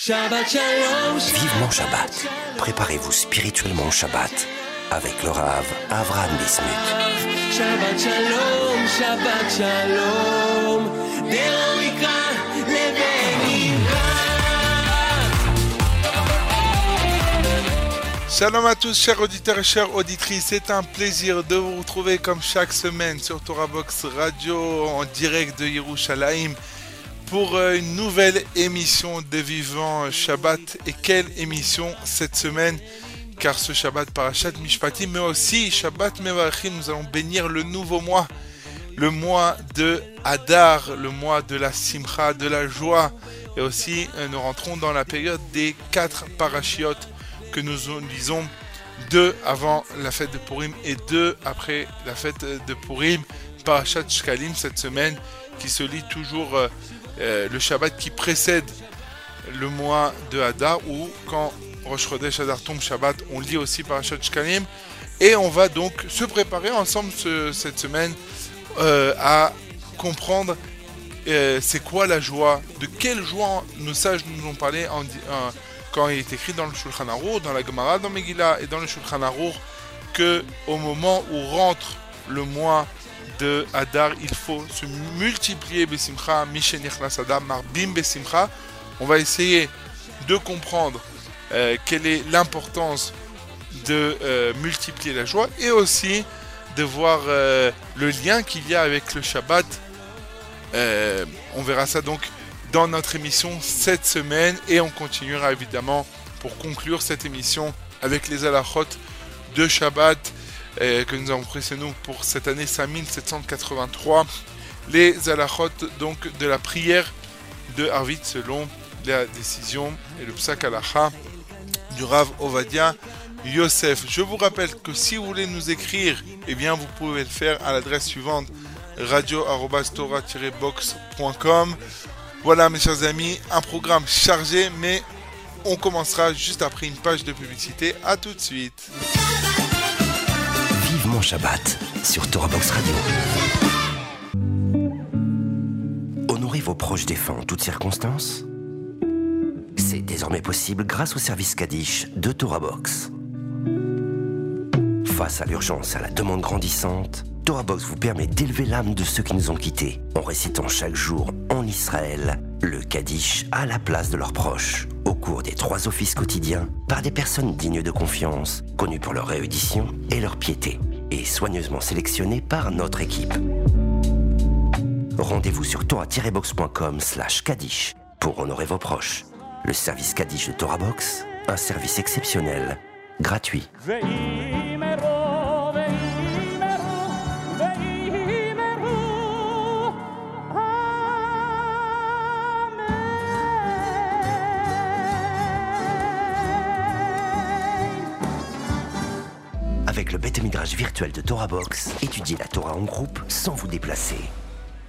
Shabbat Shalom. Vivement Shabbat. Préparez-vous spirituellement au Shabbat avec le Rav Avram Bismuth. Shabbat Shalom, Shabbat Shalom. Shalom à tous, chers auditeurs et chères auditrices. C'est un plaisir de vous retrouver comme chaque semaine sur Torah Box Radio en direct de Yerushalayim pour euh, une nouvelle émission de Vivant Shabbat. Et quelle émission cette semaine? Car ce Shabbat Parashat Mishpatim, mais aussi Shabbat Mevarachim, nous allons bénir le nouveau mois, le mois de Hadar, le mois de la Simcha, de la joie. Et aussi, euh, nous rentrons dans la période des quatre parachiotes que nous lisons deux avant la fête de Purim et deux après la fête de Purim, Parashat Shkalim cette semaine, qui se lit toujours euh, le Shabbat qui précède le mois de Hadar, ou quand Rosh Chodesh Hadar tombe Shabbat, on lit aussi Parashat Shkalim, et on va donc se préparer ensemble ce- cette semaine euh, à comprendre euh, c'est quoi la joie, de quelle joie nos sages nous ont parlé quand il est écrit dans le Shulchan Arour, dans la Gemara, dans Megillah et dans le Shulchan Arour, que au moment où rentre le mois de Hadar, il faut se multiplier Marbim Besimcha. On va essayer de comprendre euh, quelle est l'importance de euh, multiplier la joie et aussi de voir euh, le lien qu'il y a avec le Shabbat. On verra ça donc dans notre émission cette semaine et on continuera évidemment pour conclure cette émission avec les halachot de Shabbat que nous avons pris chez nous pour cette année 5783 les halachot donc de la prière de Harvit selon la décision et le psak halacha du Rav Ovadia Yosef. Je vous rappelle que si vous voulez nous écrire, eh bien vous pouvez le faire à l'adresse suivante radio-tora-box.com. Voilà mes chers amis, un programme chargé, mais on commencera juste après une page de publicité. À tout de suite. Vivement Shabbat sur Torah Box Radio. Honorez vos proches défunts en toutes circonstances. C'est désormais possible grâce au service Kaddish de Torah Box. Face à l'urgence et à la demande grandissante, Torah Box vous permet d'élever l'âme de ceux qui nous ont quittés en récitant chaque jour en Israël le Kaddish à la place de leurs proches au cours des trois offices quotidiens par des personnes dignes de confiance, connues pour leur réédition et leur piété, et soigneusement sélectionnées par notre équipe. Rendez-vous sur torah-box.com slash Kaddish pour honorer vos proches. Le service Kaddish de Torah Box, un service exceptionnel, gratuit. Midrash virtuel de Torah Box, étudiez la Torah en groupe sans vous déplacer.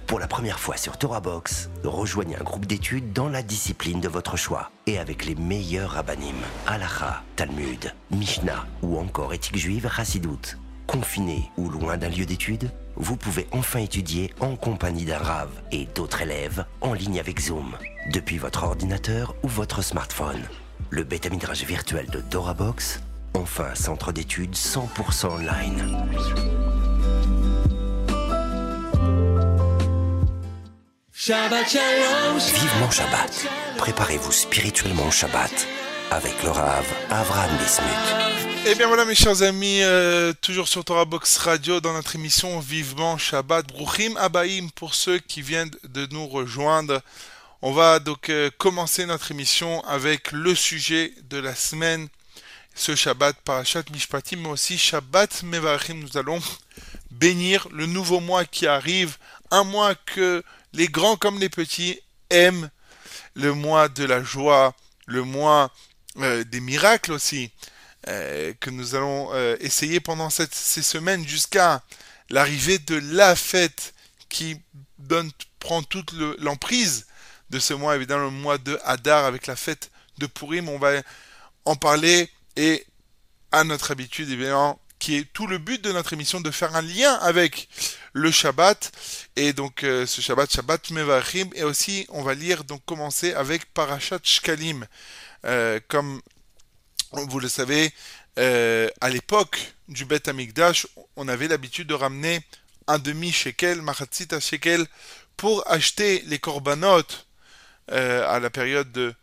Pour la première fois sur Torah Box, rejoignez un groupe d'études dans la discipline de votre choix et avec les meilleurs rabbinim, Halacha, Talmud, Mishnah ou encore éthique juive Chassidoute. Confiné ou loin d'un lieu d'études, vous pouvez enfin étudier en compagnie d'un Rav et d'autres élèves en ligne avec Zoom, depuis votre ordinateur ou votre smartphone. Le Beth Midrash virtuel de Torah Box, enfin centre d'études 100% online. Shabbat Shalom. Vivement Shabbat. Préparez-vous spirituellement au Shabbat avec le Rav Avram Bismuth. Et bien voilà mes chers amis, euh, toujours sur Torah Box Radio dans notre émission Vivement Shabbat. Bruchim Abaim pour ceux qui viennent de nous rejoindre. On va donc euh, commencer notre émission avec le sujet de la semaine, ce Shabbat Parashat Mishpatim, mais aussi Shabbat Mevarachim. Nous allons bénir le nouveau mois qui arrive, un mois que les grands comme les petits aiment, le mois de la joie, le mois euh, des miracles aussi, euh, que nous allons euh, essayer pendant ces semaines jusqu'à l'arrivée de la fête qui prend toute le- l'emprise de ce mois, évidemment le mois de Hadar avec la fête de Purim. On va en parler et à notre habitude, évidemment, qui est tout le but de notre émission de faire un lien avec le Shabbat. Et donc euh, ce Shabbat, Shabbat Mevachim. Et aussi, on va lire, donc commencer avec Parashat Shkalim. Euh, comme vous le savez, euh, à l'époque du Bet Amikdash, on avait l'habitude de ramener un demi shekel, machatzit à shekel, pour acheter les korbanot à la période de,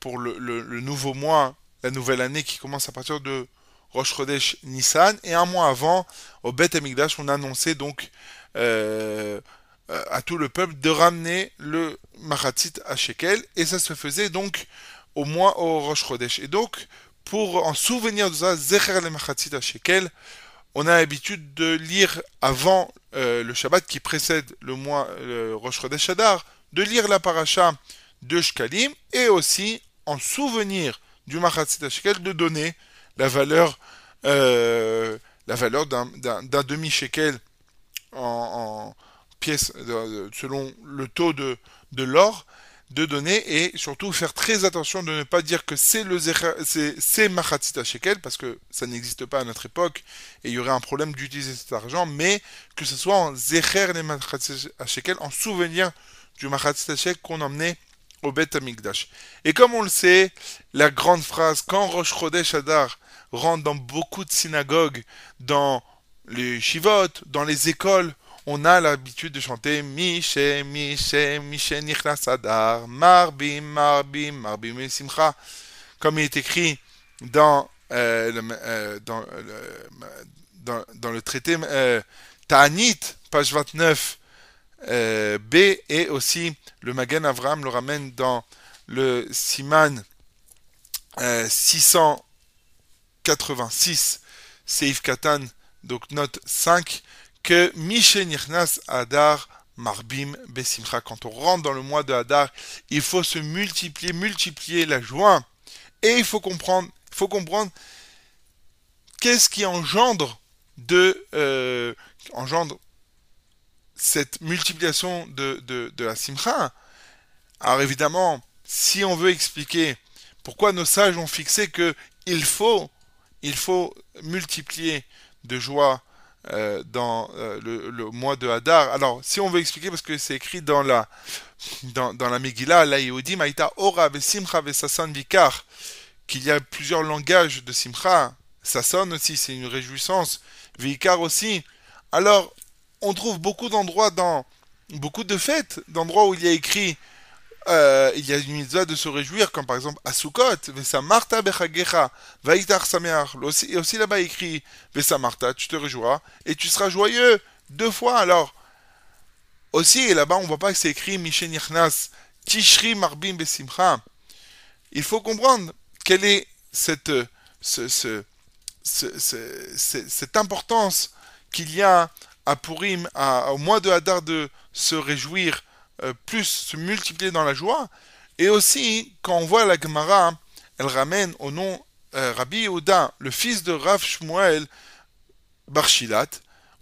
pour le nouveau mois, la nouvelle année qui commence à partir de Rosh Chodesh Nissan. Et un mois avant, au Bet Amikdash, on annonçait donc euh, euh, à tout le peuple de ramener le machatzit à shekel. Et ça se faisait donc au mois au Rosh Chodesh. Et donc, pour en souvenir de ça, Zecher le machatzit à shekel, on a l'habitude de lire avant euh, le Shabbat qui précède le mois le Rosh Chodesh de lire la paracha de Shkalim et aussi en souvenir du Machatzit Shekel de donner la valeur euh, la valeur d'un- demi-shekel en, pièces de- selon le taux de, l'or de donner et surtout faire très attention de ne pas dire que c'est le c'est c'est Machatzit Shekel parce que ça n'existe pas à notre époque et il y aurait un problème d'utiliser cet argent, mais que ce soit en Zecher les Machatzit Shekel, en souvenir du Machatzit Shekel qu'on emmenait au Bet Amikdash. Et comme on le sait, la grande phrase, quand Rosh Chodesh Adar rentre dans beaucoup de synagogues, dans les shivot, dans les écoles, on a l'habitude de chanter Mishe, Mishe, Mishe Nichnas Adar, Marbim, Marbim, Marbim et Simcha, comme il est écrit dans, euh, le, euh, dans, le, dans, dans le traité euh, Ta'anit, page 29, euh, B, et aussi le Magen Avram le ramène dans le Siman euh, 686, Seif Katan, donc note 5, que Mishe Nichnas Adar Marbim Besimcha. Quand on rentre dans le mois de Hadar, il faut se multiplier, multiplier la joie. Et il faut comprendre, faut comprendre qu'est-ce qui engendre de euh, engendre cette multiplication de, de, de la simcha. Alors évidemment, si on veut expliquer pourquoi nos sages ont fixé que il faut, il faut multiplier de joie euh, dans euh, le, mois de Hadar. Alors, si on veut expliquer, parce que c'est écrit dans la dans, la Megillah, la Yehudim, Aïta Ora Vikar, qu'il y a plusieurs langages de Simcha. Sasson aussi, c'est une réjouissance. Vikar aussi. Alors, on trouve beaucoup d'endroits dans beaucoup de fêtes, d'endroits où il y a écrit euh, il y a une mitzvah de se réjouir, comme par exemple à Sukkot, Vesa Marta Bechagecha, Vaitar Sameach. Et aussi là-bas écrit Vesa tu te réjouiras et tu seras joyeux deux fois. Alors, aussi, là-bas on voit pas que c'est écrit Yernas, Tishri Marbim Besimcha. Il faut comprendre quelle est cette, ce, ce, ce- ce- ce- cette importance qu'il y a à Purim, à- au mois de Hadar de se réjouir euh, plus se multiplier dans la joie. Et aussi, quand on voit la Gemara, elle ramène au nom euh, Rabbi Yehuda, le fils de Rav Shmuel Barshilat,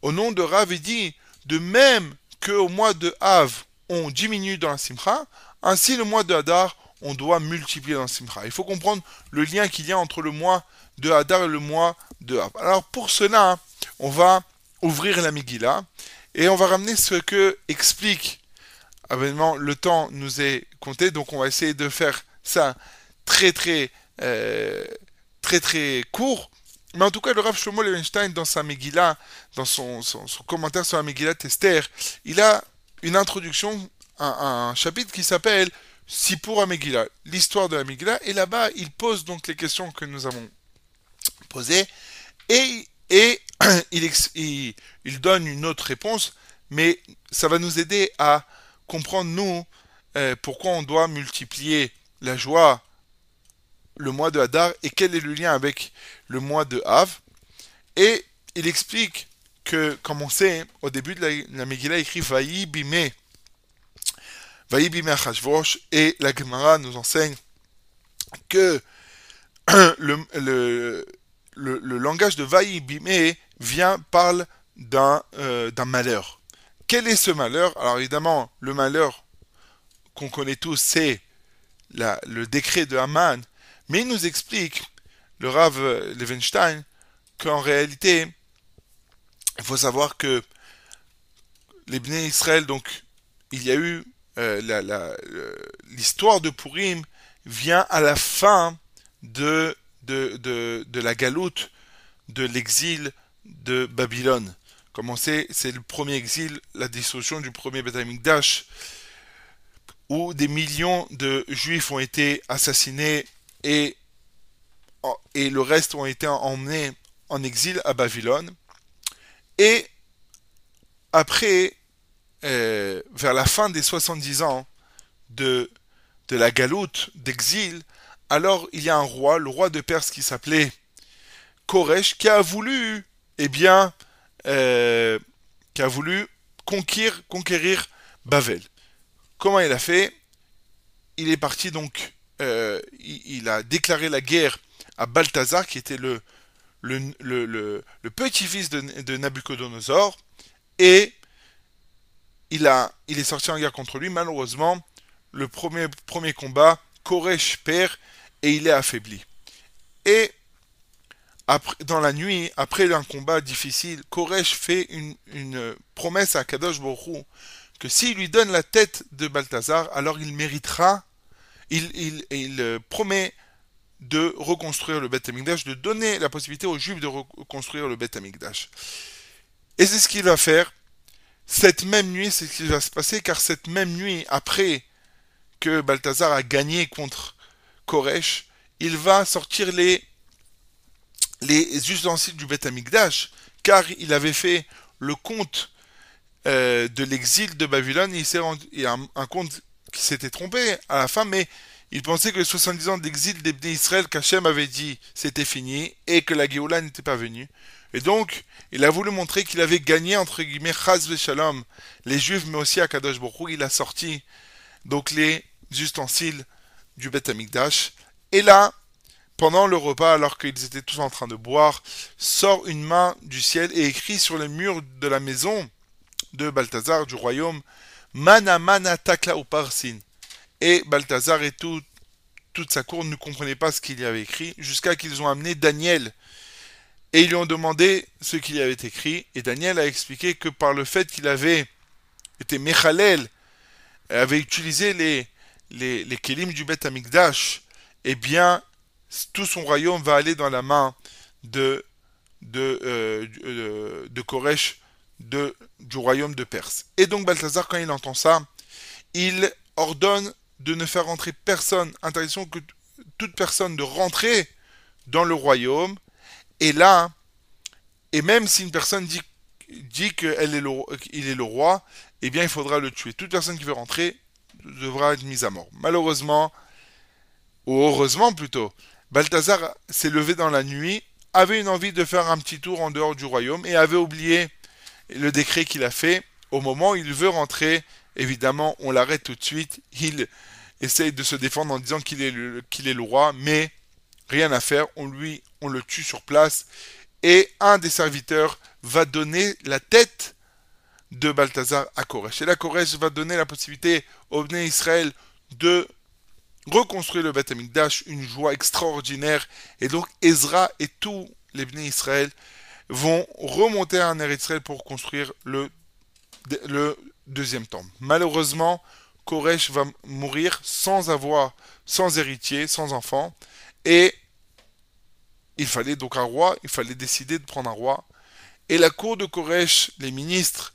au nom de Rav, il dit, de même qu'au mois de Av, on diminue dans la Simcha, ainsi le mois de Hadar, on doit multiplier dans la Simcha. Il faut comprendre le lien qu'il y a entre le mois de Hadar et le mois de Av. Alors pour cela, on va ouvrir la Megillah. Et on va ramener ce que explique Évidemment, le temps nous est compté, donc on va essayer de faire ça très très euh, très très court. Mais en tout cas, le Rav Shlomo Levenstein, dans sa Megillah, dans son, commentaire sur la Megillah Tester, il a une introduction, un, un chapitre qui s'appelle Sipur à Megillah, l'histoire de la Megillah, et là-bas, il pose donc les questions que nous avons posées, et, et il, donne une autre réponse, mais ça va nous aider à comprendre, nous, euh, pourquoi on doit multiplier la joie le mois de Hadar et quel est le lien avec le mois de Av. Et il explique que, comme on sait, au début de la, la Megillah, il écrit Vaï bime. Vaï. Et la Gemara nous enseigne que le, langage de Vaï vient, parle d'un euh, d'un malheur. Quel est ce malheur? Alors évidemment, le malheur qu'on connaît tous, c'est le décret de Haman, mais il nous explique, le Rav Levenstein, qu'en réalité, il faut savoir que les Bnei Israël, donc, il y a eu euh, euh, l'histoire de Purim vient à la fin de, de, de la galoute, de l'exil de Babylone. Comme c'est le premier exil, la destruction du premier Amikdash, où des millions de juifs ont été assassinés et, et le reste ont été emmenés en exil à Babylone. Et après, euh, vers la fin des 70 ans de, de la galoute d'exil, alors il y a un roi, le roi de Perse qui s'appelait Koresh, qui a voulu, eh bien, euh, qui a voulu conquérir, conquérir Bavel. Comment il a fait? Il est parti donc, euh, il, a déclaré la guerre à Balthazar, qui était le, petit-fils de, de Nabucodonosor, et il, a, il est sorti en guerre contre lui. Malheureusement, le premier, premier combat, Koresh perd et il est affaibli. Et dans la nuit, après un combat difficile, Koresh fait une, promesse à Kadosh Borou que s'il lui donne la tête de Balthazar, alors il méritera, il euh, promet de reconstruire le Beth Amikdash, de donner la possibilité aux Juifs de reconstruire le Beth Amikdash. Et c'est ce qu'il va faire. Cette même nuit, c'est ce qui va se passer, car cette même nuit, après que Balthazar a gagné contre Koresh, il va sortir les, les ustensiles du Beth Amikdash, car il avait fait le compte euh, de l'exil de Babylone, il, s'est rendu, un, compte qui s'était trompé à la fin, mais il pensait que les 70 ans d'exil des Israël qu'Hachem avait dit c'était fini et que la Géoula n'était pas venue. Et donc, il a voulu montrer qu'il avait gagné, entre guillemets, Chaz Shalom, les Juifs, mais aussi à Kadosh Baruch il a sorti donc les ustensiles du Beth Amikdash. Et là, pendant le repas, alors qu'ils étaient tous en train de boire, sort une main du ciel et écrit sur les murs de la maison de Balthazar, du royaume, Mana Mana Takla ou Parsin. Et Balthazar et tout, toute sa cour ne comprenaient pas ce qu'il y avait écrit, jusqu'à qu'ils ont amené Daniel. Et ils lui ont demandé ce qu'il y avait écrit, et Daniel a expliqué que par le fait qu'il avait été Mechalel, avait utilisé les, les, les Kélim du Beth Amikdash, eh bien, tout son royaume va aller dans la main de, de, euh, de, de du royaume de Perse. Et donc Balthazar, quand il entend ça, il ordonne de ne faire rentrer personne, interdiction que toute personne de rentrer dans le royaume. Et là, et même si une personne dit, dit qu'il est, est le roi, eh bien il faudra le tuer. Toute personne qui veut rentrer devra être mise à mort. Malheureusement, ou heureusement plutôt, Balthazar s'est levé dans la nuit, avait une envie de faire un petit tour en dehors du royaume et avait oublié le décret qu'il a fait. Au moment où il veut rentrer, évidemment, on l'arrête tout de suite. Il essaye de se défendre en disant qu'il est, le, roi, mais rien à faire. On lui, le tue sur place. Et un des serviteurs va donner la tête de Balthazar à Koresh. Et là, Koresh va donner la possibilité au Bnei Israël de reconstruire le Beth Amikdash, une joie extraordinaire. Et donc, Ezra et tous les Bnei Israël vont remonter Eretz Israël pour construire le, le deuxième temple. Malheureusement, Koresh va mourir sans avoir, sans héritier, sans enfant, et il fallait donc un roi, il fallait décider de prendre un roi, et la cour de Koresh, les ministres,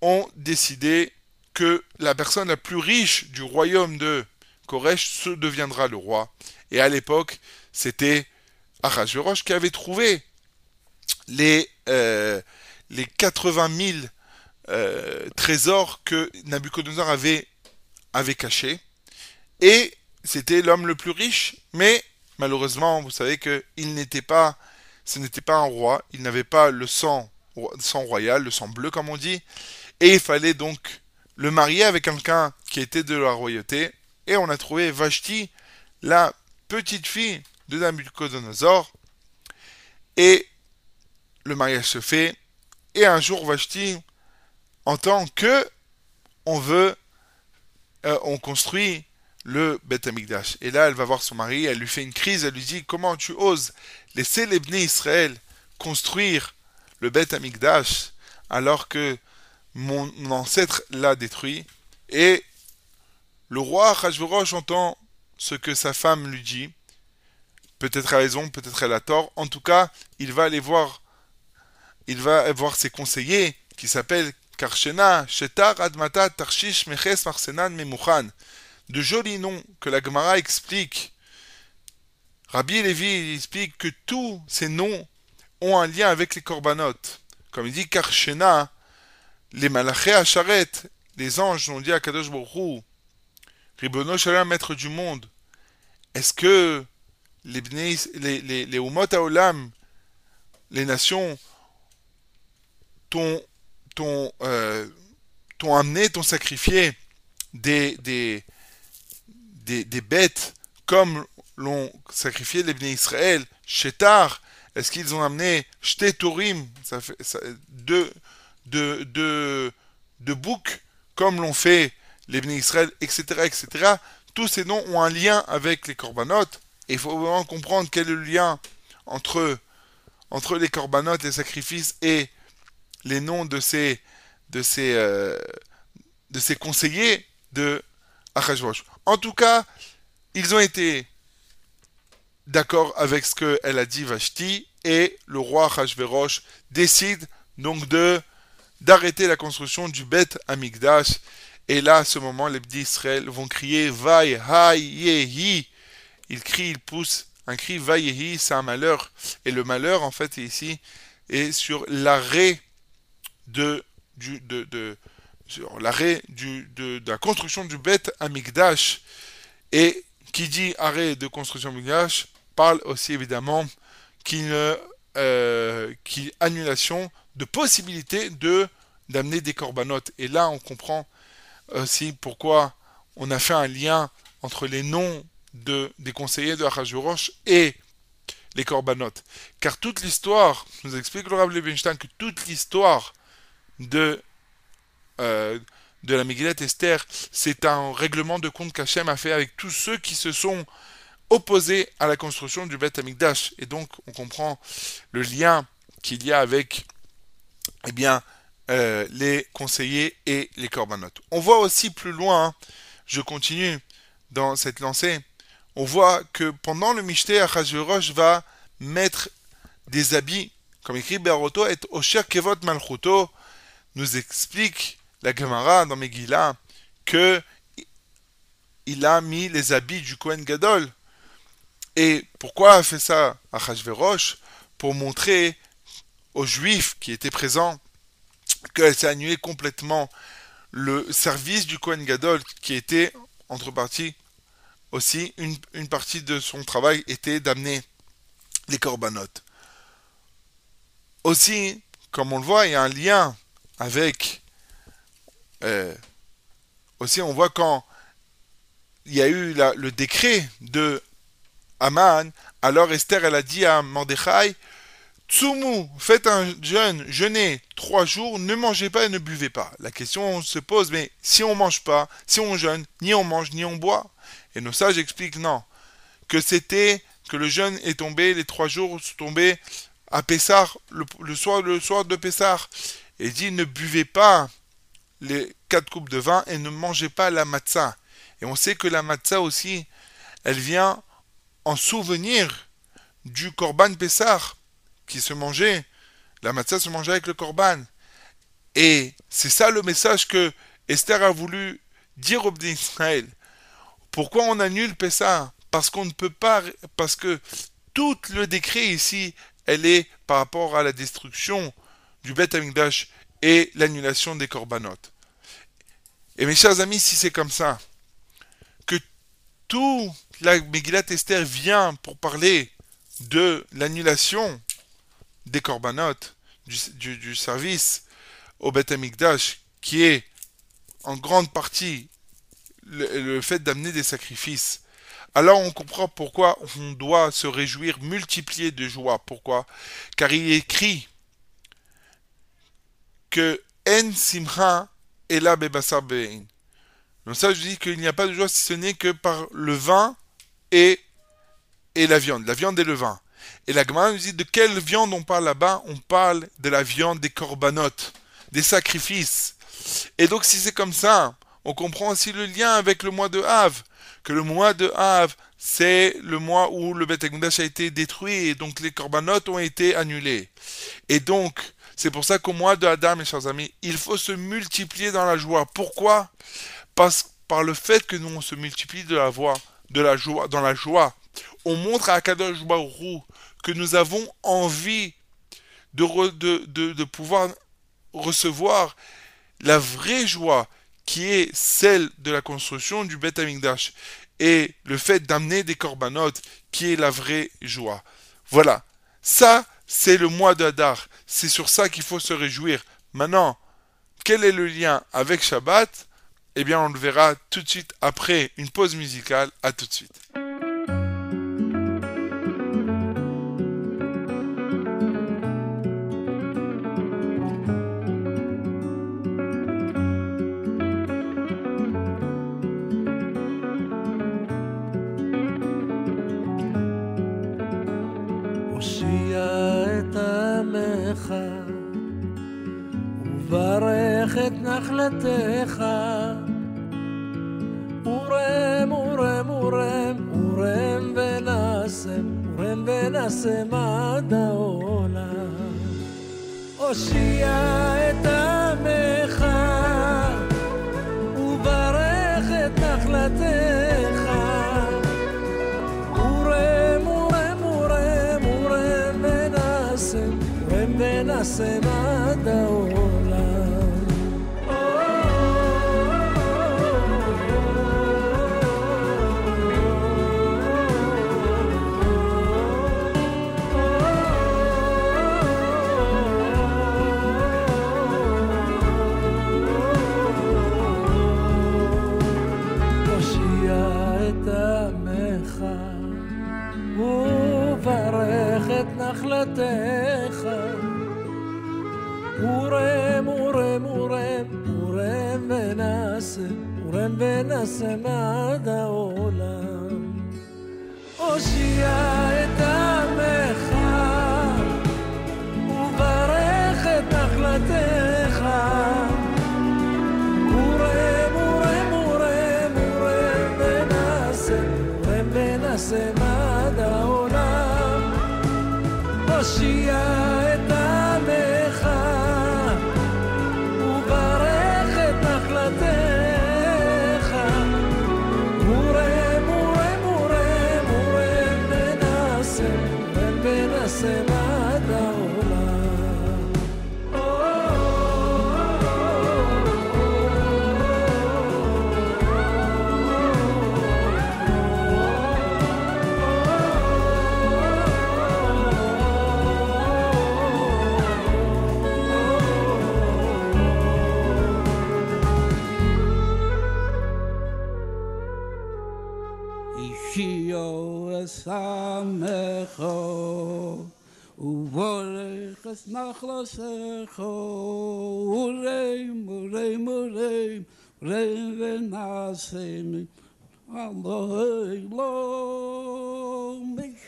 ont décidé que la personne la plus riche du royaume de Koresh se deviendra le roi. Et à l'époque, c'était Ahasuerus qui avait trouvé les, euh, les 80 000 euh, trésors que Nabucodonosor avait, avait cachés. Et c'était l'homme le plus riche, mais malheureusement, vous savez que il n'était pas, ce n'était pas un roi, il n'avait pas le sang, sang royal, le sang bleu comme on dit, et il fallait donc le marier avec quelqu'un qui était de la royauté. Et on a trouvé Vashti, la petite fille de Nabucodonosor. Et le mariage se fait. Et un jour, Vashti entend que on veut, euh, on construit le Beth Amikdash. Et là, elle va voir son mari, elle lui fait une crise, elle lui dit Comment tu oses laisser les Israël construire le Beth Amikdash alors que mon ancêtre l'a détruit. Et le roi Achashverosh entend ce que sa femme lui dit. Peut-être a raison, peut-être elle a tort. En tout cas, il va aller voir, il va voir ses conseillers qui s'appellent Karshena, Shetar, Admata, Tarshish, Meches, Marsenan, Memuchan. De jolis noms que la Gemara explique. Rabbi Lévi explique que tous ces noms ont un lien avec les corbanotes. Comme il dit Karshena, les malachés à charrette, les anges ont dit à Kadosh Ribono maître du monde, est-ce que les, les, les, les Umot Haolam, les nations, euh, t'ont amené, t'ont sacrifié des, bêtes comme l'ont sacrifié les Bnei Israël, Shetar, est-ce qu'ils ont amené Shtetorim, ça fait deux boucs, comme l'ont fait les Bnei Israël, etc., etc. Tous ces noms ont un lien avec les corbanotes, il faut vraiment comprendre quel est le lien entre, entre les corbanotes, les sacrifices, et les noms de ces, de ces, euh, de ces conseillers de Achashverosh. En tout cas, ils ont été d'accord avec ce qu'elle a dit Vashti, et le roi Achashverosh décide donc de d'arrêter la construction du Beth Amigdash. Et là, à ce moment, les petits Israël vont crier Vaï, Haï. Ils crient, ils poussent un cri Vaï, c'est un malheur. Et le malheur, en fait, ici, est sur l'arrêt de, de, sur l'arrêt de, la construction du Beth Amigdash. Et qui dit arrêt de construction Amigdash parle aussi évidemment qu'il euh, annulation de possibilité de d'amener des corbanotes. Et là, on comprend aussi pourquoi on a fait un lien entre les noms de, des conseillers de Achashverosh et les corbanotes. Car toute l'histoire, nous explique le Rav que toute l'histoire de, euh, de la Megillat Esther, c'est un règlement de compte qu'Hachem a fait avec tous ceux qui se sont opposés à la construction du Beth Amikdash. Et donc, on comprend le lien qu'il y a avec eh bien, euh, les conseillers et les corbanotes. On voit aussi plus loin, hein, je continue dans cette lancée, on voit que pendant le Mishté, Achashverosh va mettre des habits, comme écrit Beroto, et Osher Kevot Malchuto, nous explique la Gemara dans Megillah que il a mis les habits du Kohen Gadol. Et pourquoi a fait ça Achashverosh Pour montrer aux Juifs qui étaient présents qu'elle s'est annulée complètement le service du Kohen Gadol qui était, entre parties, aussi une, une partie de son travail était d'amener les corbanotes. Aussi, comme on le voit, il y a un lien avec... Euh, aussi, on voit quand il y a eu le décret de Aman, alors Esther, elle a dit à Mordechai, Tsumu, faites un jeûne, jeûnez trois jours, ne mangez pas et ne buvez pas. La question se pose, mais si on mange pas, si on jeûne, ni on mange, ni on boit. Et nos sages expliquent non, que c'était que le jeûne est tombé, les trois jours sont tombés à Pessar, le, soir, de Pessar. Et dit ne buvez pas les quatre coupes de vin et ne mangez pas la matzah. Et on sait que la matzah aussi, elle vient en souvenir du Korban Pessar qui se mangeait. La matzah se mangeait avec le korban. Et c'est ça le message que Esther a voulu dire au d'Israël. Pourquoi on annule Pessah? Parce qu'on ne peut pas, parce que tout le décret ici, elle est par rapport à la destruction du Beth Amikdash et l'annulation des corbanotes. Et mes chers amis, si c'est comme ça, que tout la Megillat Esther vient pour parler de l'annulation des corbanotes, du, service au Beth Amikdash, qui est en grande partie le, le fait d'amener des sacrifices, alors on comprend pourquoi on doit se réjouir, multiplier de joie. Pourquoi? Car il est écrit que En Simcha Ela Bebasar Bein. Donc ça, je dis qu'il n'y a pas de joie si ce n'est que par le vin et, et la viande. La viande et le vin. Et la Gemara nous dit de quelle viande on parle là-bas? On parle de la viande des corbanotes, des sacrifices. Et donc si c'est comme ça, on comprend aussi le lien avec le mois de Av, que le mois de Av, c'est le mois où le Beth a été détruit et donc les corbanotes ont été annulés. Et donc, c'est pour ça qu'au mois de Hadar, mes chers amis, il faut se multiplier dans la joie. Pourquoi? Parce par le fait que nous on se multiplie de la joie, dans la joie, on montre à Kadosh Baruch que nous avons envie de, de, de, pouvoir recevoir la vraie joie qui est celle de la construction du Beth Amikdash et le fait d'amener des corbanotes qui est la vraie joie. Voilà. Ça, c'est le mois d'Adar. C'est sur ça qu'il faut se réjouir. Maintenant, quel est le lien avec Shabbat? Eh bien, on le verra tout de suite après une pause musicale. À tout de suite. ונשם עד העולם. נחלתך. ורם, ורם, ורם, ורם ונשם, ורם ונשם עד העולם. הושיע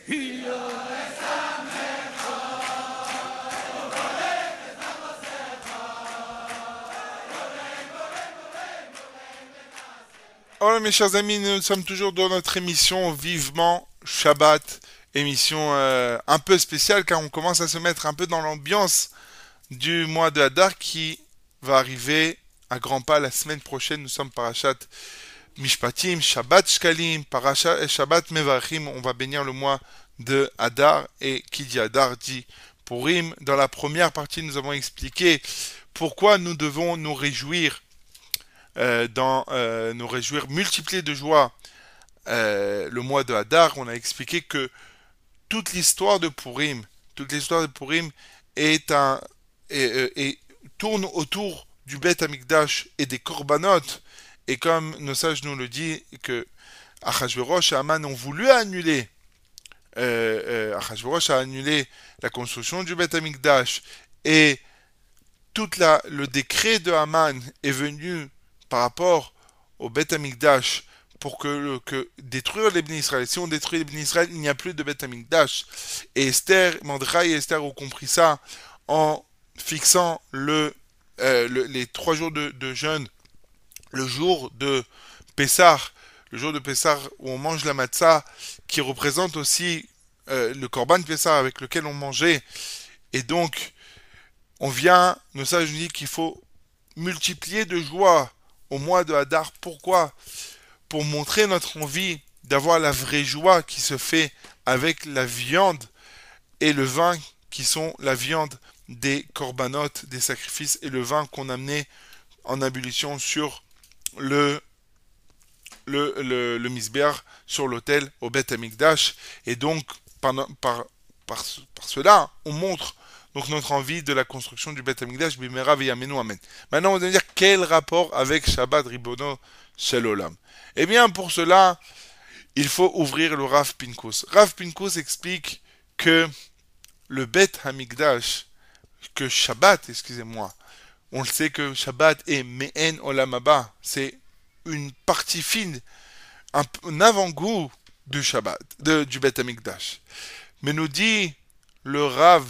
Ishio Voilà mes chers amis, nous sommes toujours dans notre émission Vivement Shabbat, émission euh, un peu spéciale car on commence à se mettre un peu dans l'ambiance du mois de Hadar qui va arriver à grands pas la semaine prochaine. Nous sommes parachat Mishpatim, Shabbat Shkalim, parachat Shabbat Mevarchim. On va bénir le mois de Hadar et qui dit Hadar dit Purim. Dans la première partie, nous avons expliqué pourquoi nous devons nous réjouir euh, dans euh, nous réjouir, multiplier de joie le mois de Hadar, on a expliqué que toute l'histoire de Purim, toute l'histoire de Purim est un et, et tourne autour du Beth Amikdash et des Korbanot. Et comme nos sages nous le disent, que Achashverosh et Aman ont voulu annuler, euh, euh, a annulé la construction du Beth Amikdash et toute la, le décret de Haman est venu par rapport au Beth Amikdash pour que, détruire les Israël. Si on détruit les bénis Israël, il n'y a plus de Beth Amikdash. Et Esther, Mordechai et Esther ont compris ça en fixant euh, le- les trois jours de, de jeûne, le jour de Pessah, le jour de Pessah où on mange la matzah, qui représente aussi euh, le korban Pessah avec lequel on mangeait. Et donc, on vient, nos sages nous disent qu'il faut multiplier de joie au mois de Hadar. Pourquoi? Pour montrer notre envie d'avoir la vraie joie qui se fait avec la viande et le vin qui sont la viande des corbanotes, des sacrifices et le vin qu'on amenait en ablution sur le le, le, le sur l'autel au Beth Amikdash et donc par, par, par, par cela on montre donc notre envie de la construction du Beth Amikdash Bimera Amen. Maintenant on va dire quel rapport avec Shabbat Ribono Shel Olam Eh bien pour cela il faut ouvrir le Rav Pinkus. Rav Pinkus explique que le Beth Hamikdash, que Shabbat, excusez-moi, on le sait que Shabbat est Me'en Olam Haba, c'est une partie fine, un, avant-goût du Shabbat, de- du Beth Hamikdash. Mais nous dit le Rav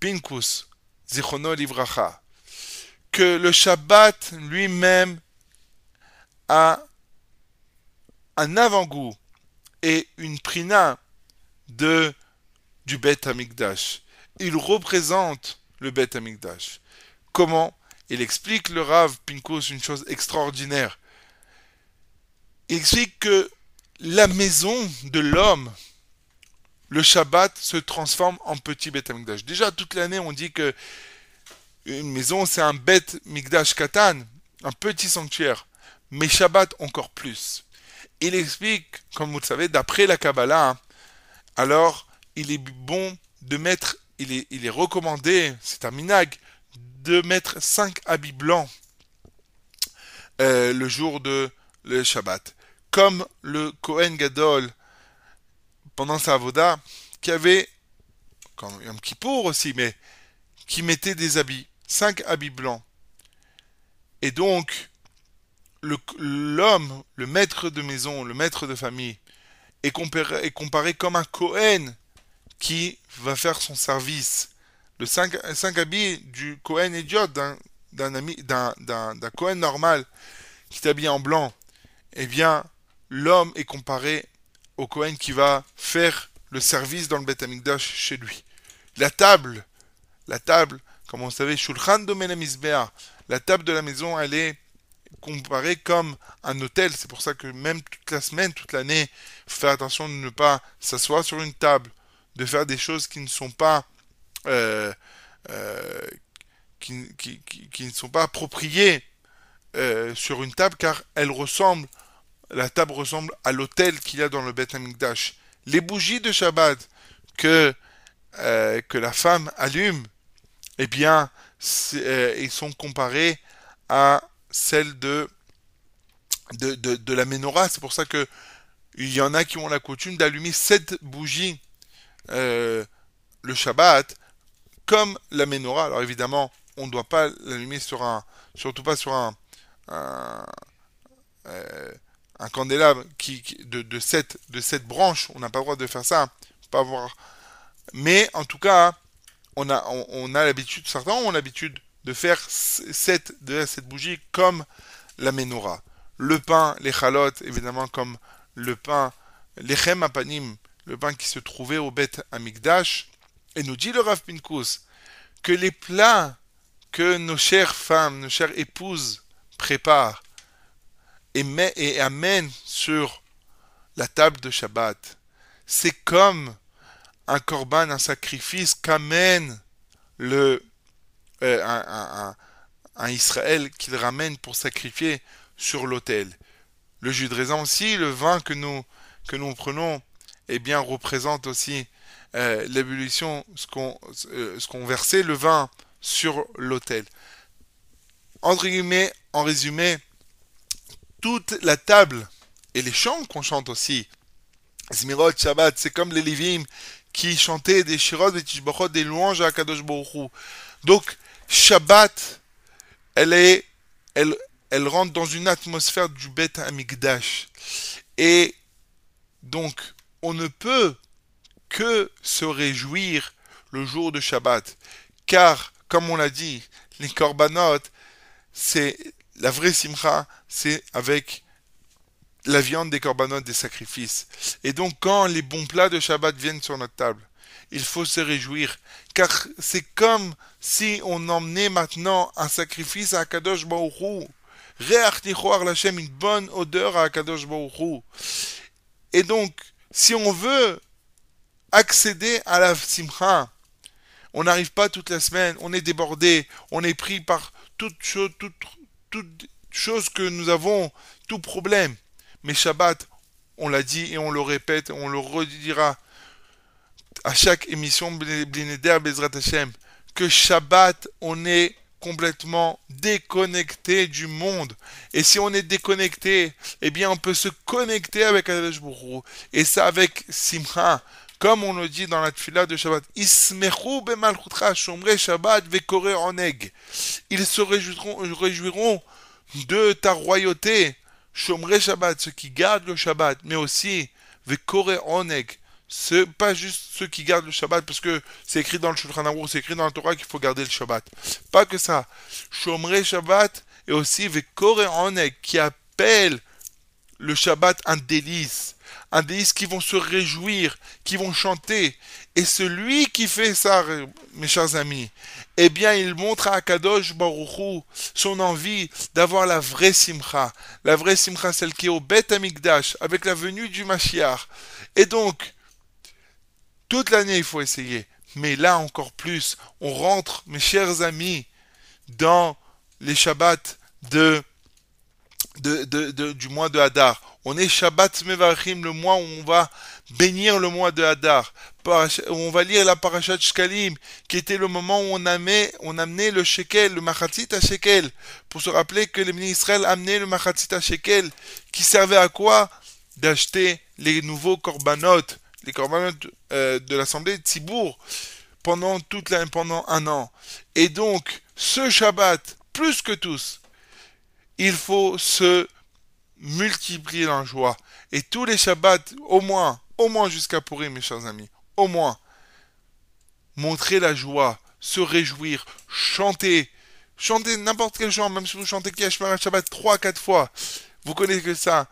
Pinkus, Zichrono Livracha, que le Shabbat lui-même a un avant-goût et une prina de du Beth Amikdash. Il représente le Beth Amikdash. Comment? Il explique le Rav Pinkus une chose extraordinaire. Il explique que la maison de l'homme, le Shabbat, se transforme en petit Beth Amikdash. Déjà, toute l'année, on dit que une maison, c'est un Beth Mikdash Katan, un petit sanctuaire. Mais Shabbat, encore plus. Il explique, comme vous le savez, d'après la Kabbalah, hein, alors il est bon de mettre, il est, il est recommandé, c'est un minag, de mettre cinq habits blancs euh, le jour de le Shabbat. Comme le Kohen Gadol, pendant sa avoda, qui avait, comme Yom Kippour aussi, mais qui mettait des habits, cinq habits blancs. Et donc, l'homme, le maître de maison, le maître de famille, est comparé, est comme un Cohen qui va faire son service. Le 5, habits du Cohen idiot, d'un ami, d'un Cohen normal qui t'habille en blanc, eh bien, l'homme est comparé au Cohen qui va faire le service dans le Beth Amikdash chez lui. La table, la table, comme vous savez, Shulchan Domen la table de la maison, elle est comparée comme un hôtel. C'est pour ça que même toute la semaine, toute l'année, faut faire attention de ne pas s'asseoir sur une table, de faire des choses qui ne sont pas euh, euh, qui, qui- qui- ne sont pas appropriées euh, sur une table car elle ressemble la table ressemble à l'hôtel qu'il y a dans le Beth Amikdash. Les bougies de Shabbat que que la femme allume, eh bien, ils sont comparés à celles de de, de, la menorah. C'est pour ça que il y en a qui ont la coutume d'allumer sept bougies euh, le Shabbat comme la menorah. Alors évidemment, on ne doit pas l'allumer sur un, surtout pas sur un, un, euh, un candélabre qui, de, de, sept, de sept branches. On n'a pas le droit de faire ça. Pas avoir. Mais en tout cas, on a, on a l'habitude, certains ont l'habitude de faire cette bougie comme la menorah. Le pain, les chalotes, évidemment, comme le pain, l'echem apanim, le pain qui se trouvait au Beth Amikdash. Et nous dit le Rav Pinkus que les plats que nos chères femmes, nos chères épouses préparent et, met, et amènent sur la table de Shabbat, c'est comme un korban, un sacrifice qu'amène le euh, un, Israël qu'il ramène pour sacrifier sur l'autel. Le jus de raisin aussi, le vin que nous que nous prenons, eh bien représente aussi euh, l'ébullition, ce qu'on euh, ce qu'on versait le vin sur l'autel. Entre guillemets, en résumé, toute la table et les chants qu'on chante aussi, Zmirot, Shabbat, c'est comme les Lévim qui chantaient des Shirot et Tishbachot, des louanges à Kadosh Baruch. Donc, Shabbat, elle est, elle, elle rentre dans une atmosphère du Beth Amikdash. Et donc, on ne peut que se réjouir le jour de Shabbat. Car, comme on l'a dit, les korbanot, c'est la vraie simcha, c'est avec la viande des corbanotes des sacrifices. Et donc quand les bons plats de Shabbat viennent sur notre table, il faut se réjouir, car c'est comme si on emmenait maintenant un sacrifice à Akadosh Baruch Hu. Re'ach tichoar l'Hachem, une bonne odeur à Akadosh Baruch Hu. Et donc, si on veut accéder à la simcha, on n'arrive pas toute la semaine, on est débordé, on est pris par toute chose que nous avons, tout problème. Mais Shabbat, on l'a dit et on le répète, on le redira à chaque émission Blineder Bezrat Hashem, que Shabbat, on est complètement déconnecté du monde. Et si on est déconnecté, eh bien on peut se connecter avec Akadosh Et ça avec Simcha, comme on le dit dans la tfila de Shabbat. Shomre Shabbat vekore. Ils se réjouiront, réjouiront de ta royauté, shomre Shabbat, ceux qui gardent le Shabbat, mais aussi vekore oneg, c'est pas juste ceux qui gardent le Shabbat, parce que c'est écrit dans le Shulchan Aruch, c'est écrit dans la Torah qu'il faut garder le Shabbat. Pas que ça. Shomre Shabbat et aussi Vekore qui appelle le Shabbat un délice. Un délice qui vont se réjouir, qui vont chanter. Et celui qui fait ça, mes chers amis, eh bien, il montre à Akadosh Baruchou son envie d'avoir la vraie simcha. La vraie simcha, celle qui est au Bet Amikdash, avec la venue du Mashiach. Et donc, toute l'année, il faut essayer. Mais là encore plus, on rentre, mes chers amis, dans les Shabbats du mois de Hadar. On est Shabbat Mevarchim, le mois où on va bénir le mois de Hadar. On va lire la Parashat Shkalim, qui était le moment où on amenait, on amenait le shekel, le machatzit à shekel, pour se rappeler que les ministres Israël amenaient le machatzit à shekel, qui servait à quoi? D'acheter les nouveaux korbanot, les corbanotes euh, de l'Assemblée de Tzibourg pendant, toute la, pendant un an. Et donc, ce Shabbat, plus que tous, il faut se multiplier en joie. Et tous les Shabbats, au moins, au moins jusqu'à pourrir, mes chers amis, au moins, montrer la joie, se réjouir, chanter, chanter n'importe quel genre, même si vous chantez Kiyashmar Shabbat trois, quatre fois, vous connaissez que ça,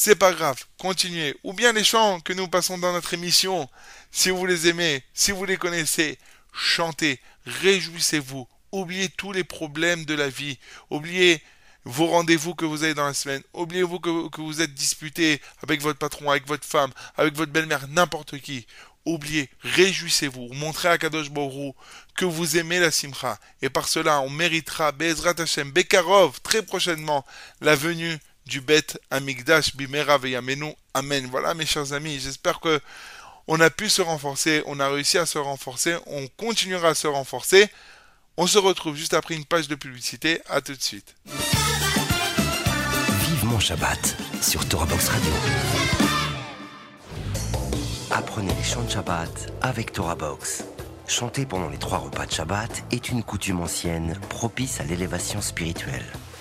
c'est pas grave, continuez. Ou bien les chants que nous passons dans notre émission, si vous les aimez, si vous les connaissez, chantez, réjouissez-vous, oubliez tous les problèmes de la vie, oubliez vos rendez-vous que vous avez dans la semaine, oubliez-vous que, vous êtes disputé avec votre patron, avec votre femme, avec votre belle-mère, n'importe qui. Oubliez, réjouissez-vous, montrez à Kadosh Borou que vous aimez la Simcha. Et par cela, on méritera Bezrat Hashem Bekarov très prochainement la venue du Bet Amigdash Bimera Veyamenu. Amen. Voilà mes chers amis, j'espère que on a pu se renforcer, on a réussi à se renforcer, on continuera à se renforcer. On se retrouve juste après une page de publicité. À tout de suite. Vive mon Shabbat sur Torah Box Radio. Apprenez les chants de Shabbat avec Torah Box. Chanter pendant les trois repas de Shabbat est une coutume ancienne propice à l'élévation spirituelle.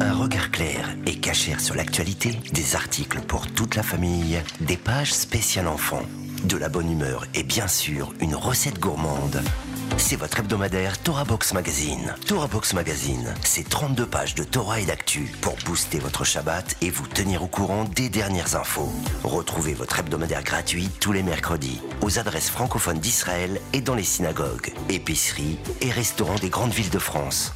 Un regard clair et cachère sur l'actualité, des articles pour toute la famille, des pages spéciales enfants, de la bonne humeur et bien sûr une recette gourmande. C'est votre hebdomadaire Torah Box Magazine. Torah Box Magazine, c'est 32 pages de Torah et d'actu pour booster votre Shabbat et vous tenir au courant des dernières infos. Retrouvez votre hebdomadaire gratuit tous les mercredis aux adresses francophones d'Israël et dans les synagogues, épiceries et restaurants des grandes villes de France.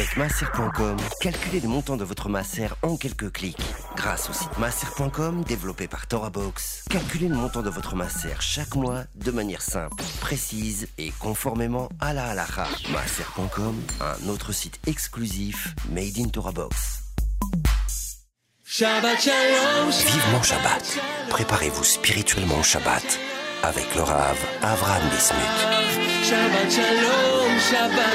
Avec masser.com, calculez le montant de votre masser en quelques clics. Grâce au site masser.com développé par ToraBox, calculez le montant de votre masser chaque mois de manière simple, précise et conformément à la halakha. Masser.com, un autre site exclusif made in ToraBox. Shabbat Shalom, Vivement Shabbat. Préparez-vous spirituellement au Shabbat avec le Rav Avraham Bismuth. Shabbat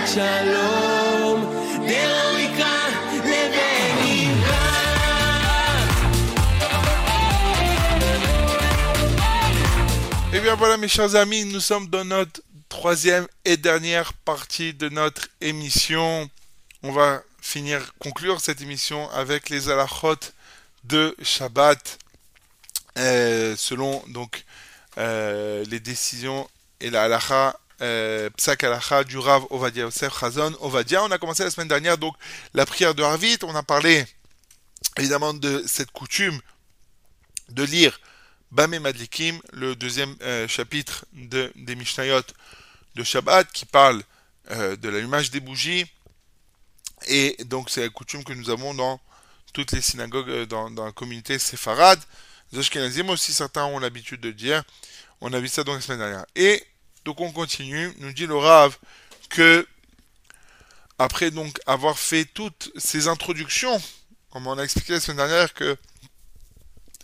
Shalom, Deroika Levenira. Et bien voilà mes chers amis, nous sommes dans notre troisième et dernière partie de notre émission. On va finir, conclure cette émission avec les halachot de Shabbat, euh, selon donc euh, les décisions et la halacha, euh, psak du Rav Ovadia Yosef Chazon Ovadia. On a commencé la semaine dernière donc la prière de Harvit. On a parlé évidemment de cette coutume de lire Bamé Madlikim, le deuxième euh, chapitre de, des Mishnayot de Shabbat, qui parle euh, de l'allumage des bougies. Et donc, c'est la coutume que nous avons dans toutes les synagogues, euh, dans, dans la communauté séfarade. Les Ashkenazim aussi, certains ont l'habitude de dire. On a vu ça donc la semaine dernière. Et donc, on continue. Nous dit le Rav que, après donc avoir fait toutes ces introductions, comme on a expliqué la semaine dernière, que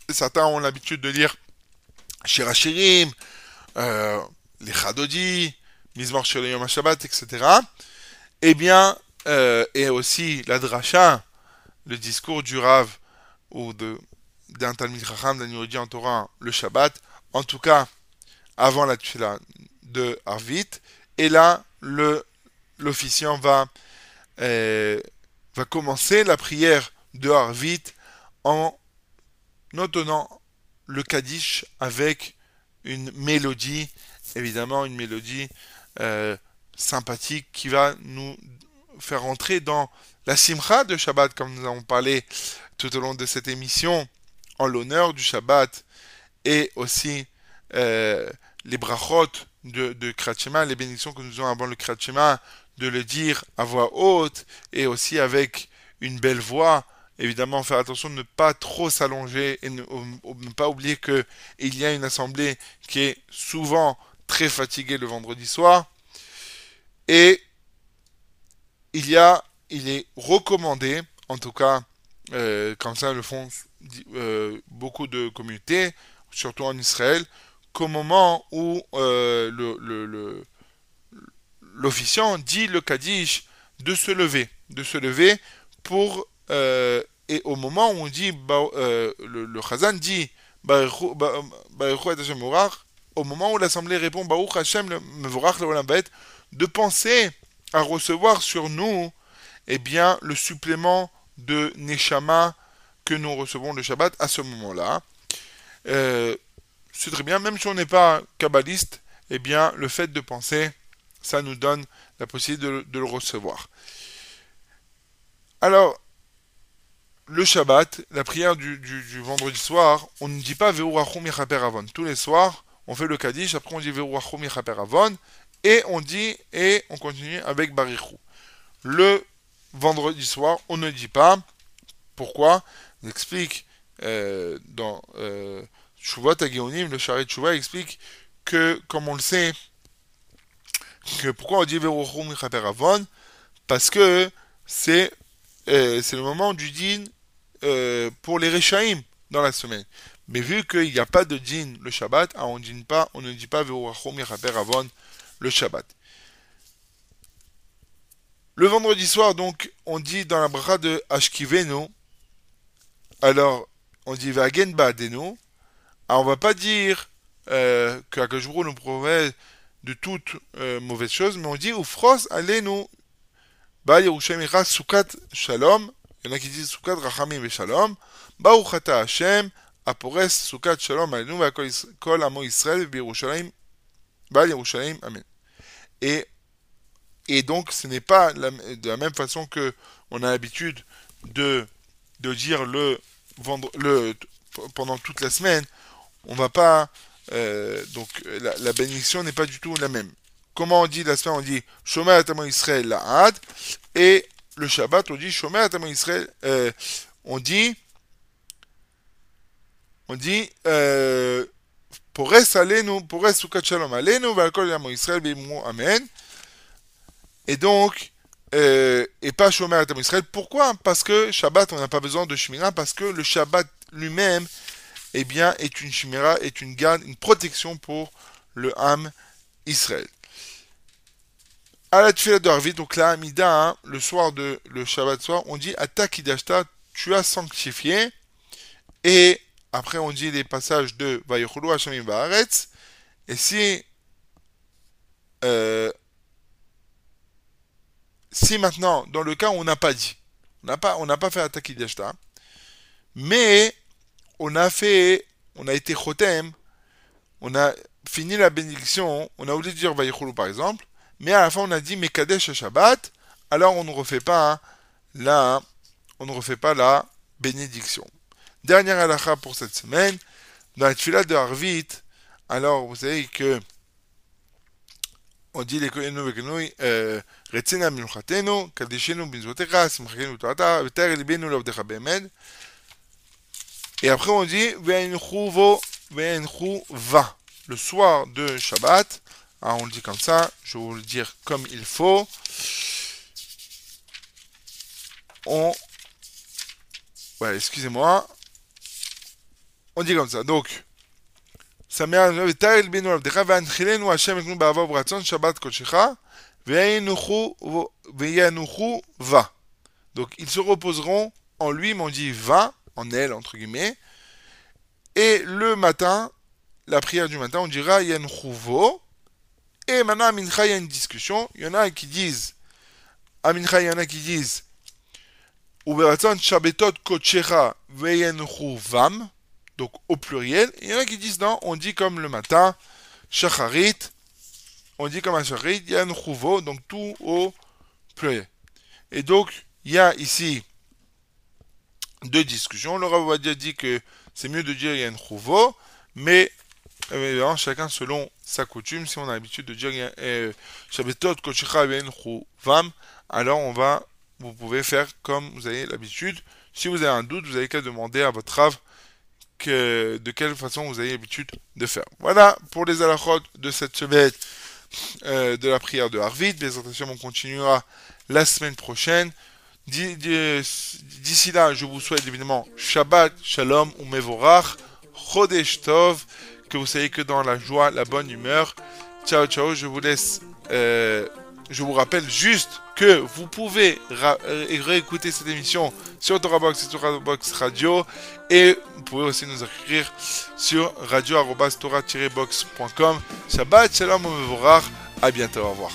certains ont l'habitude de lire Shirachirim, euh, les Chadodi, Mizmor Yom HaShabbat, etc. Eh bien, euh, et aussi la Dracha, le discours du Rav ou de d'un Talmid Chacham, d'un en Torah, le Shabbat, en tout cas, avant la Tfila de Arvit, et là, l'officiant va, euh, va commencer la prière de Arvit en entonnant le Kaddish avec une mélodie, évidemment une mélodie euh, sympathique qui va nous faire entrer dans la simcha de Shabbat, comme nous avons parlé tout au long de cette émission, en l'honneur du Shabbat, et aussi euh, les brachot de, de Kriyat Shema, les bénédictions que nous avons avant le Kriyat Shema, de le dire à voix haute, et aussi avec une belle voix, évidemment faire attention de ne pas trop s'allonger et ne, pas oublier que il y a une assemblée qui est souvent très fatiguée le vendredi soir. Et il y a il est recommandé en tout cas euh, comme ça le font euh, beaucoup de communautés surtout en Israël qu'au moment où euh, l'officiant dit le Kaddish de se lever de se lever pour euh, et au moment où on dit, bah, euh, le, le Chazan dit, au moment où l'assemblée répond, de penser à recevoir sur nous, eh bien, le supplément de Neshama que nous recevons le Shabbat à ce moment-là. Euh, c'est très bien, même si on n'est pas kabbaliste, eh bien, le fait de penser, ça nous donne la possibilité de, le recevoir. Alors, le Shabbat, la prière du, vendredi soir, on ne dit pas Ve'urachum Avon. Tous les soirs, on fait le Kaddish, après on dit Ve'urachum Avon, et on dit, et on continue avec Barichou. Le vendredi soir, on ne dit pas. Pourquoi? On explique euh, dans euh, Shuvot Agéonim, le Charit Shuvah explique que, comme on le sait, que pourquoi on dit Ve'urachum Avon? Parce que c'est euh, le moment du din euh, pour les Rechaim dans la semaine. Mais vu qu'il n'y a pas de din le Shabbat, ah, on, pas, on ne dit pas avon le Shabbat. Le vendredi soir, donc, on dit dans la bracha de Ashkiveno, alors on dit Vagen Ba'adeno, alors on va pas dire euh, nous promet de toutes euh, mauvaises choses, mais on dit Ufros allez-nous Ba Ira Sukat Shalom. Il y en a qui disent Sukat Rachamim et Shalom. Baruch Ata Hashem. Apores Sukat Shalom Alenu va Kol Amo Israël. Ba. Amen. Et, et donc, ce n'est pas la, de la même façon que on a l'habitude de, de dire le, vendre, le pendant toute la semaine. On va pas. Euh, donc, la, la bénédiction n'est pas du tout la même comment on dit la semaine On dit Shoma Atamo Israël La'ad. Et le Shabbat, on dit Shomer Atam Israël, euh, on dit, on dit, euh, Pores alenu, Pores sukat shalom alenu, valkol yamo Israël bimou amen. Et donc, euh, et pas Shomer Atam Israël. Pourquoi? Parce que Shabbat, on n'a pas besoin de Shemira, parce que le Shabbat lui-même, eh bien, est une Shemira, est une garde, une protection pour le Ham Israël. À la Tfilah de Harvit, donc la Hamida, hein, le soir de le Shabbat soir, on dit Atakidashta, tu as sanctifié. Et après, on dit les passages de Vayochulu Hashamim Baaretz. Et si, euh, si maintenant, dans le cas on n'a pas dit, on n'a pas, pas fait Atakidashta, mais on a fait, on a été chotem, on a fini la bénédiction, on a oublié de dire Vayichulu par exemple, mais à la fin on a dit Mekadesh Shabbat, alors on ne refait pas hein, là, on ne refait pas la bénédiction. Dernière halakha pour cette semaine, dans la tfila de Harvit, alors vous savez que on dit les euh, Retsina Minochateno, Kadeshenu Binzotecha, Simchakenu Tata, Veter Libenu Lovdecha Bemed, et après, on dit va le soir de Shabbat. Hein, on le dit comme ça. Je vais vous le dire comme il faut. On. Ouais, excusez-moi. On dit comme ça. Donc. Donc ils se reposeront en lui, mais on dit va en elle, entre guillemets. Et le matin, la prière du matin, on dira Yen Chouvo. Et maintenant, à Mincha, il y a une discussion. Il y en a qui disent, à Mincha, il y en a qui disent, Uberatzon Shabetot Kochecha Veyen. Donc au pluriel. Il y en a qui disent non, on dit comme le matin, Shacharit. On dit comme un Shacharit, Yen Chouvo. Donc tout au pluriel. Et donc, il y a ici deux discussions. Le Rav Ovadia dit que c'est mieux de dire Yen Chouvo, mais évidemment, chacun selon sa coutume. Si on a l'habitude de dire Shabbatot Kochecha Yen Chouvam, alors on va, vous pouvez faire comme vous avez l'habitude. Si vous avez un doute, vous avez qu'à demander à votre Rav que, de quelle façon vous avez l'habitude de faire. Voilà pour les alachot de cette semaine euh, de la prière de Harvit. Les on continuera la semaine prochaine. D'ici là, je vous souhaite évidemment Shabbat, Shalom ou Mevorach, Chodesh Tov, que vous soyez que dans la joie, la bonne humeur. Ciao, ciao, je vous laisse. Euh, je vous rappelle juste que vous pouvez réécouter cette émission sur ToraBox et ToraBox Radio. Et vous pouvez aussi nous écrire sur radio-tora-box.com. Shabbat, Shalom Mevorach. À bientôt, au revoir.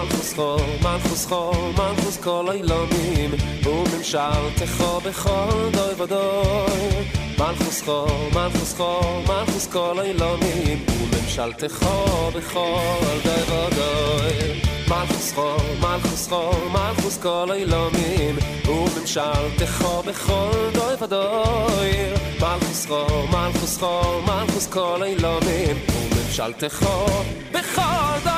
מלכוס חול, מלכוס חול, מלכוס כל אילומים וממשלתך בכל דוי ודוי. מלכוס חול, מלכוס חול, מלכוס כל אילומים וממשלתך בכל דוי ודוי. מלכוס חול, מלכוס חול, מלכוס כל אילומים וממשלתך בכל דוי ודוי. מלכוס חול, מלכוס חול, מלכוס כל אילומים וממשלתך בכל דוי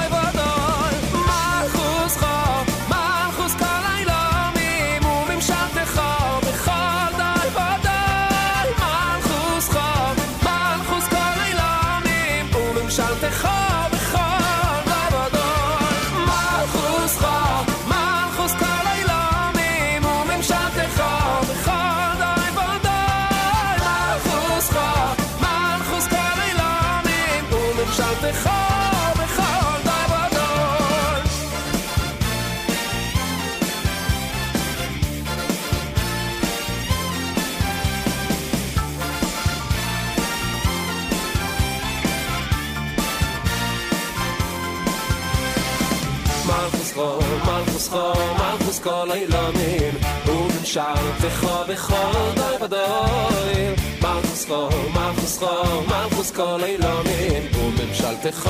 מלכוס כל אילומים וממשלתך בכל דוי ודוי מלכוס חול, מלכוס חול, מלכוס כל אילומים וממשלתך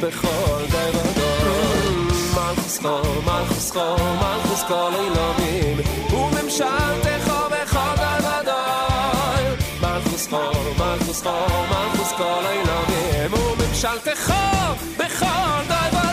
בכל דוי ודוי מלכוס חול, מלכוס חול, מלכוס כל אילומים וממשלתך בכל מלכוסכו, מלכוסכו, מלכוס כל העולמים, וממשלתך בכל דבר